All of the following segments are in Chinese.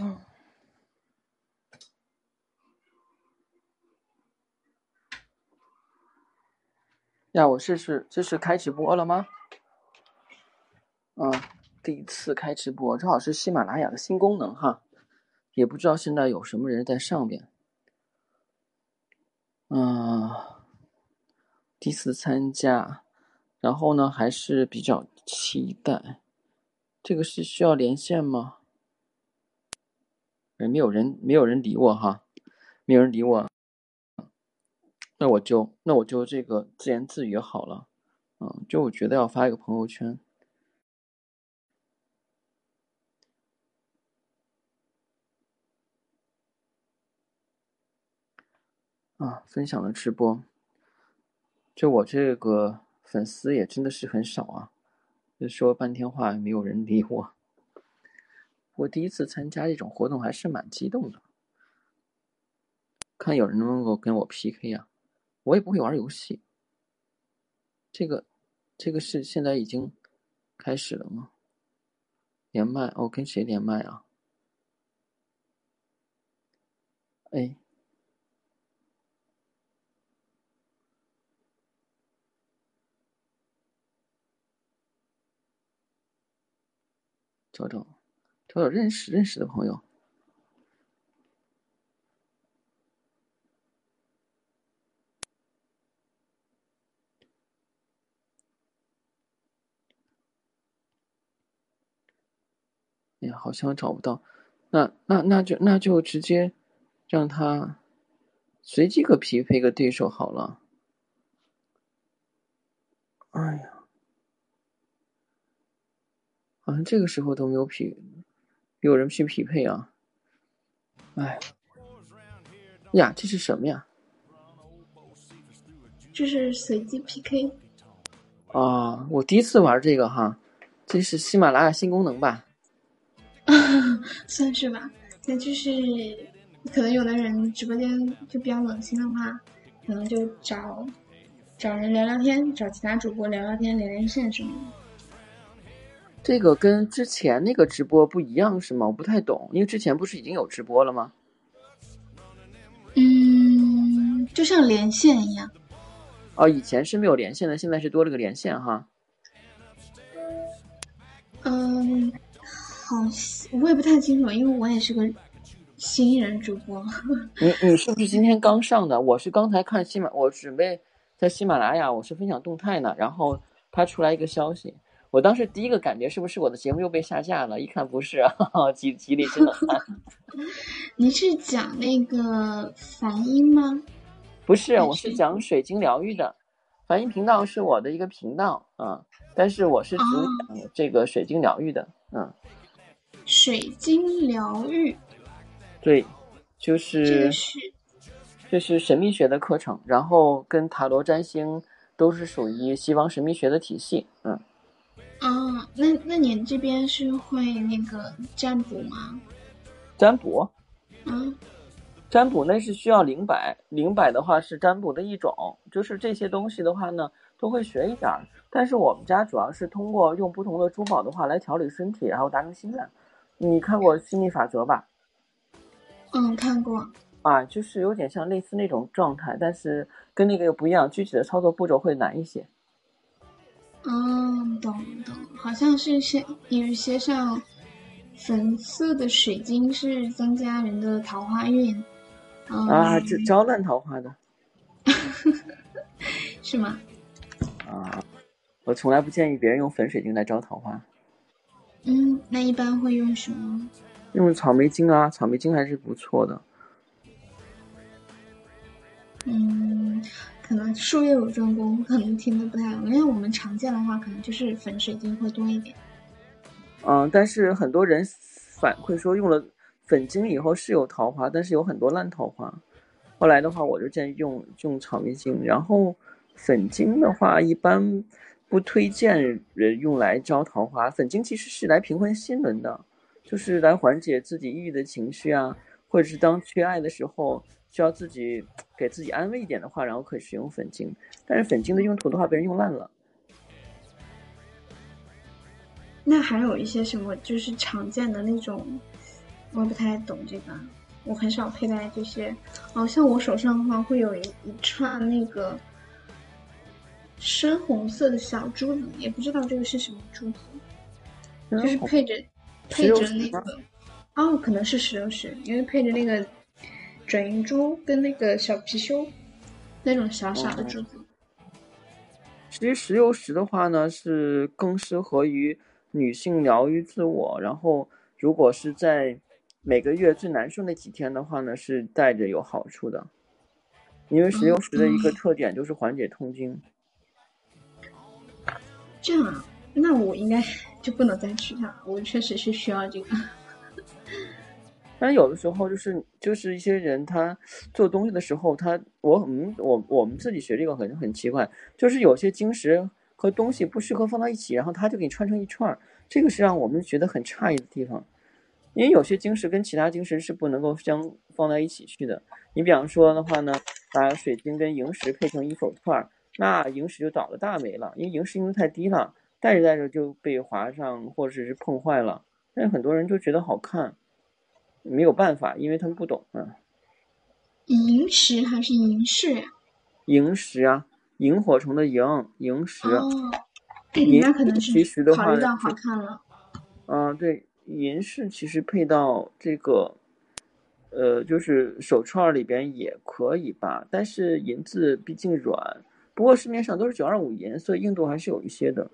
嗯。呀，我试试，这是开直播了吗？嗯，第一次开直播，正好是喜马拉雅的新功能哈，也不知道现在有什么人在上边。嗯，第一次参加，然后呢还是比较期待。这个是需要连线吗？没有人，没有人理我哈，没有人理我。那我就那我就这个自言自语好了，嗯，就我觉得要发一个朋友圈，啊，分享了直播，就我这个粉丝也真的是很少啊，就说半天话没有人理我，我第一次参加这种活动还是蛮激动的，看有人能不能够跟我 PK 呀。我也不会玩游戏，这个，这个是现在已经开始了吗？连麦哦，跟谁连麦啊？哎，找找找找认识认识的朋友。哎呀，好像找不到，那那那就那就直接让他随机个匹配个对手好了。哎呀，好像这个时候都没有匹，有人去匹配啊。哎，呀，这是什么呀？这是随机 PK。啊，我第一次玩这个哈，这是喜马拉雅新功能吧？算是吧，那就是可能有的人直播间就比较冷清的话，可能就找找人聊聊天，找其他主播聊聊天、连连线什么的。这个跟之前那个直播不一样是吗？我不太懂，因为之前不是已经有直播了吗？嗯，就像连线一样。哦，以前是没有连线的，现在是多了个连线哈。嗯。好，我也不太清楚，因为我也是个新人主播。你你是不是今天刚上的？我是刚才看喜马，我准备在喜马拉雅，我是分享动态呢，然后他出来一个消息，我当时第一个感觉是不是我的节目又被下架了？一看不是，吉吉利真的。你是讲那个梵音吗？不是，我是讲水晶疗愈的。梵音频道是我的一个频道啊，但是我是主讲这个水晶疗愈的，嗯。水晶疗愈，对，就是这是神秘学的课程，然后跟塔罗占星都是属于西方神秘学的体系，嗯。啊，那那你这边是会那个占卜吗？占卜？嗯，占卜那是需要灵摆，灵摆的话是占卜的一种，就是这些东西的话呢，都会学一点儿。但是我们家主要是通过用不同的珠宝的话来调理身体，然后达成心愿。你看过《心理法则》吧？嗯，看过。啊，就是有点像类似那种状态，但是跟那个又不一样，具体的操作步骤会难一些。嗯，懂懂，好像是些有一些像粉色的水晶是增加人的桃花运。啊，这招烂桃花的。是吗？啊，我从来不建议别人用粉水晶来招桃花。嗯，那一般会用什么？用草莓晶啊，草莓晶还是不错的。嗯，可能术业有专攻，可能听的不太懂。因为我们常见的话，可能就是粉水晶会多一点。嗯，但是很多人反馈说用了粉晶以后是有桃花，但是有很多烂桃花。后来的话，我就建议用用草莓晶，然后粉晶的话一般。不推荐人用来招桃花。粉晶其实是来平衡心轮的，就是来缓解自己抑郁的情绪啊，或者是当缺爱的时候，需要自己给自己安慰一点的话，然后可以使用粉晶。但是粉晶的用途的话，被人用烂了。那还有一些什么，就是常见的那种，我不太懂这个，我很少佩戴这些。哦，像我手上的话，会有一一串那个深红色的小珠子，也不知道这个是什么珠子，就是配着配着那个，哦，可能是石榴石，因为配着那个转运珠跟那个小貔貅那种小小的珠子。其实石榴石的话呢，是更适合于女性疗愈自我。然后，如果是在每个月最难受那几天的话呢，是带着有好处的。因为石榴石的一个特点就是缓解痛经。这样啊，那我应该 就不能再吃它。我确实是需要这个。但有的时候就是就是一些人他做东西的时候，他我们我我们自己学这个很很奇怪，就是有些晶石和东西不适合放到一起，然后他就给你串成一串儿，这个是让我们觉得很诧异的地方。因为有些晶石跟其他晶石是不能够相放在一起去的。你比方说的话呢，把水晶跟萤石配成一手串儿，那萤石就倒了大霉了，因为萤石硬度太低了，戴着戴着就被划上或者是碰坏了。但是很多人就觉得好看。没有办法，因为他们不懂啊。萤石还是萤石呀？萤石啊，萤火虫的萤，萤石。哦，那可能是考虑到好看了。嗯，对，银饰其实配到这个，呃，就是手串里边也可以吧。但是银子毕竟软，不过市面上都是九二五银，所以硬度还是有一些的。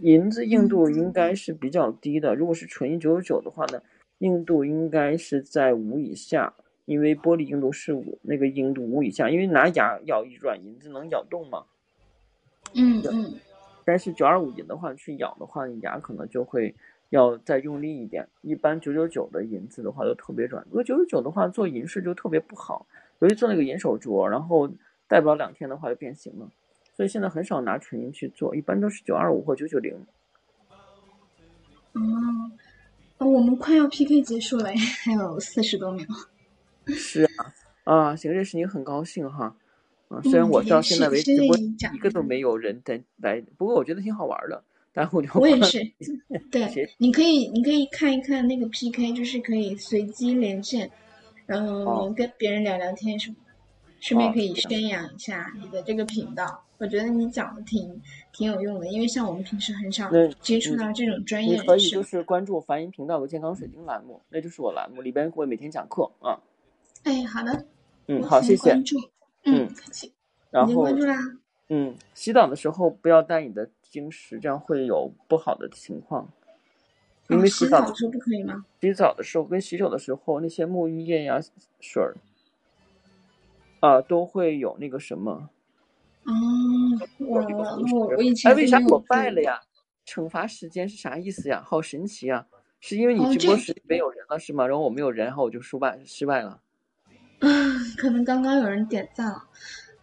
银子硬度应该是比较低的，如果是纯银九九九的话呢？硬度应该是在五以下，因为玻璃硬度是五，那个硬度五以下，因为拿牙咬一软银子能咬动吗？嗯嗯。但是九二五银的话，去咬的话，你牙可能就会要再用力一点。一般九九九的银子的话都特别软，如果九九九的话做银饰就特别不好，尤其做那个银手镯，然后戴不了两天的话就变形了。所以现在很少拿纯银去做，一般都是九二五或九九零。哦。我们快要 PK 结束了，还有四十多秒。是啊，啊，行，认识你很高兴哈。啊，虽然我到现在为止我一个都没有人在来，不过我觉得挺好玩的。然后我也是，对，你可以你可以看一看那个 PK，就是可以随机连线，然后跟别人聊聊天什么的，顺便可以宣扬一下你的这个频道。我觉得你讲的挺挺有用的，因为像我们平时很少接触到这种专业。你可以就是关注梵音频道的健康水晶栏目，那就是我栏目里边会每天讲课啊。哎，好的。嗯，好，谢谢。嗯，客气。然后关注啦。嗯，洗澡的时候不要带你的晶石，这样会有不好的情况。因为洗澡的时候不可以吗？洗澡的时候跟洗手的时候，那些沐浴液呀、水儿啊，都会有那个什么。哦，我我我以前哎，为啥我败了呀？惩罚时间是啥意思呀？好神奇呀！是因为你直播室里没有人了是吗？然后我没有人，然后我就失败失败了。啊，可能刚刚有人点赞了。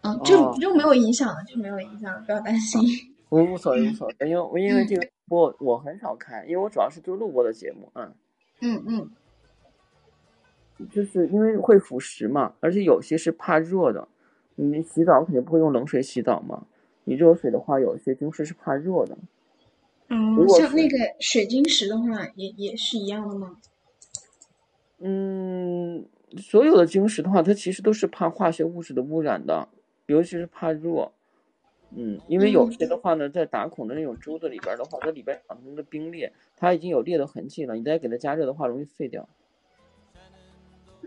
嗯，就就没有影响了，就没有影响，不要担心。我无所谓无所谓，因为我因为这个播我很少看，因为我主要是做录播的节目嗯嗯嗯。就是因为会腐蚀嘛，而且有些是怕热的。你洗澡肯定不会用冷水洗澡嘛？你热水的话，有些晶石是怕热的。嗯，像那个水晶石的话，也也是一样的吗？嗯，所有的晶石的话，它其实都是怕化学物质的污染的，尤其是怕热。嗯，因为有些的话呢，在打孔的那种珠子里边的话，它里边产生的冰裂，它已经有裂的痕迹了，你再给它加热的话，容易碎掉。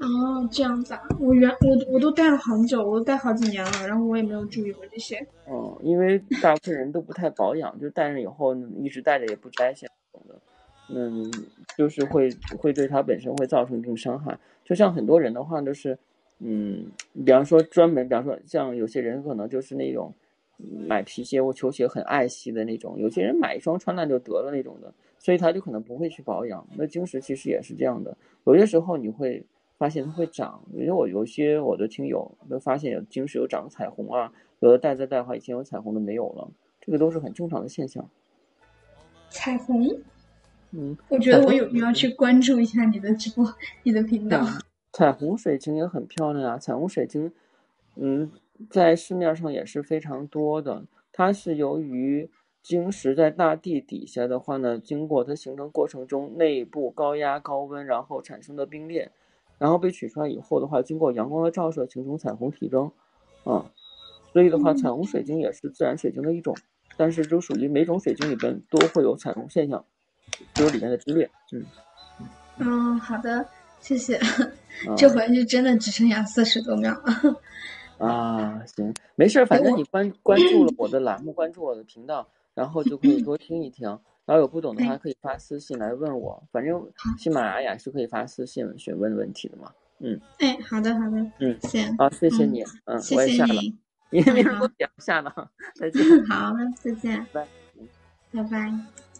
哦，这样子啊！我原我我都戴了很久，我都戴好几年了，然后我也没有注意过这些。嗯，因为大部分人都不太保养，就戴上以后一直戴着也不摘下的，嗯，就是会会对它本身会造成一定伤害。就像很多人的话，就是，嗯，比方说专门，比方说像有些人可能就是那种买皮鞋或球鞋很爱惜的那种，有些人买一双穿烂就得了那种的，所以他就可能不会去保养。那晶石其实也是这样的，有些时候你会。发现它会长，因为我有些我的听友都发现有晶石有长彩虹啊，有的戴在戴的话，以前有彩虹的没有了，这个都是很正常的现象。彩虹，嗯，我觉得我有必要去关注一下你的直播，你的频道。彩虹水晶也很漂亮啊，彩虹水晶，嗯，在市面上也是非常多的，它是由于晶石在大地底下的话呢，经过它形成过程中，内部高压高温，然后产生的冰裂，然后被取出来以后的话，经过阳光的照射，形成彩虹体征，啊，所以的话，彩虹水晶也是自然水晶的一种，但是就属于每种水晶里边都会有彩虹现象，就是里面的龟裂，嗯。嗯，好的，谢谢。这回是真的只剩下四十多秒了。啊，行，没事，反正你关关注了我的栏目，关注我的频道，然后就可以多听一听。然后有不懂的话，可以发私信来问我。反正喜马拉雅是可以发私信询问问题的嘛。嗯。哎，好的，好的。嗯，行。好，谢谢你。嗯，我也下了。你明儿都下了。再见。好，再见。拜。拜拜。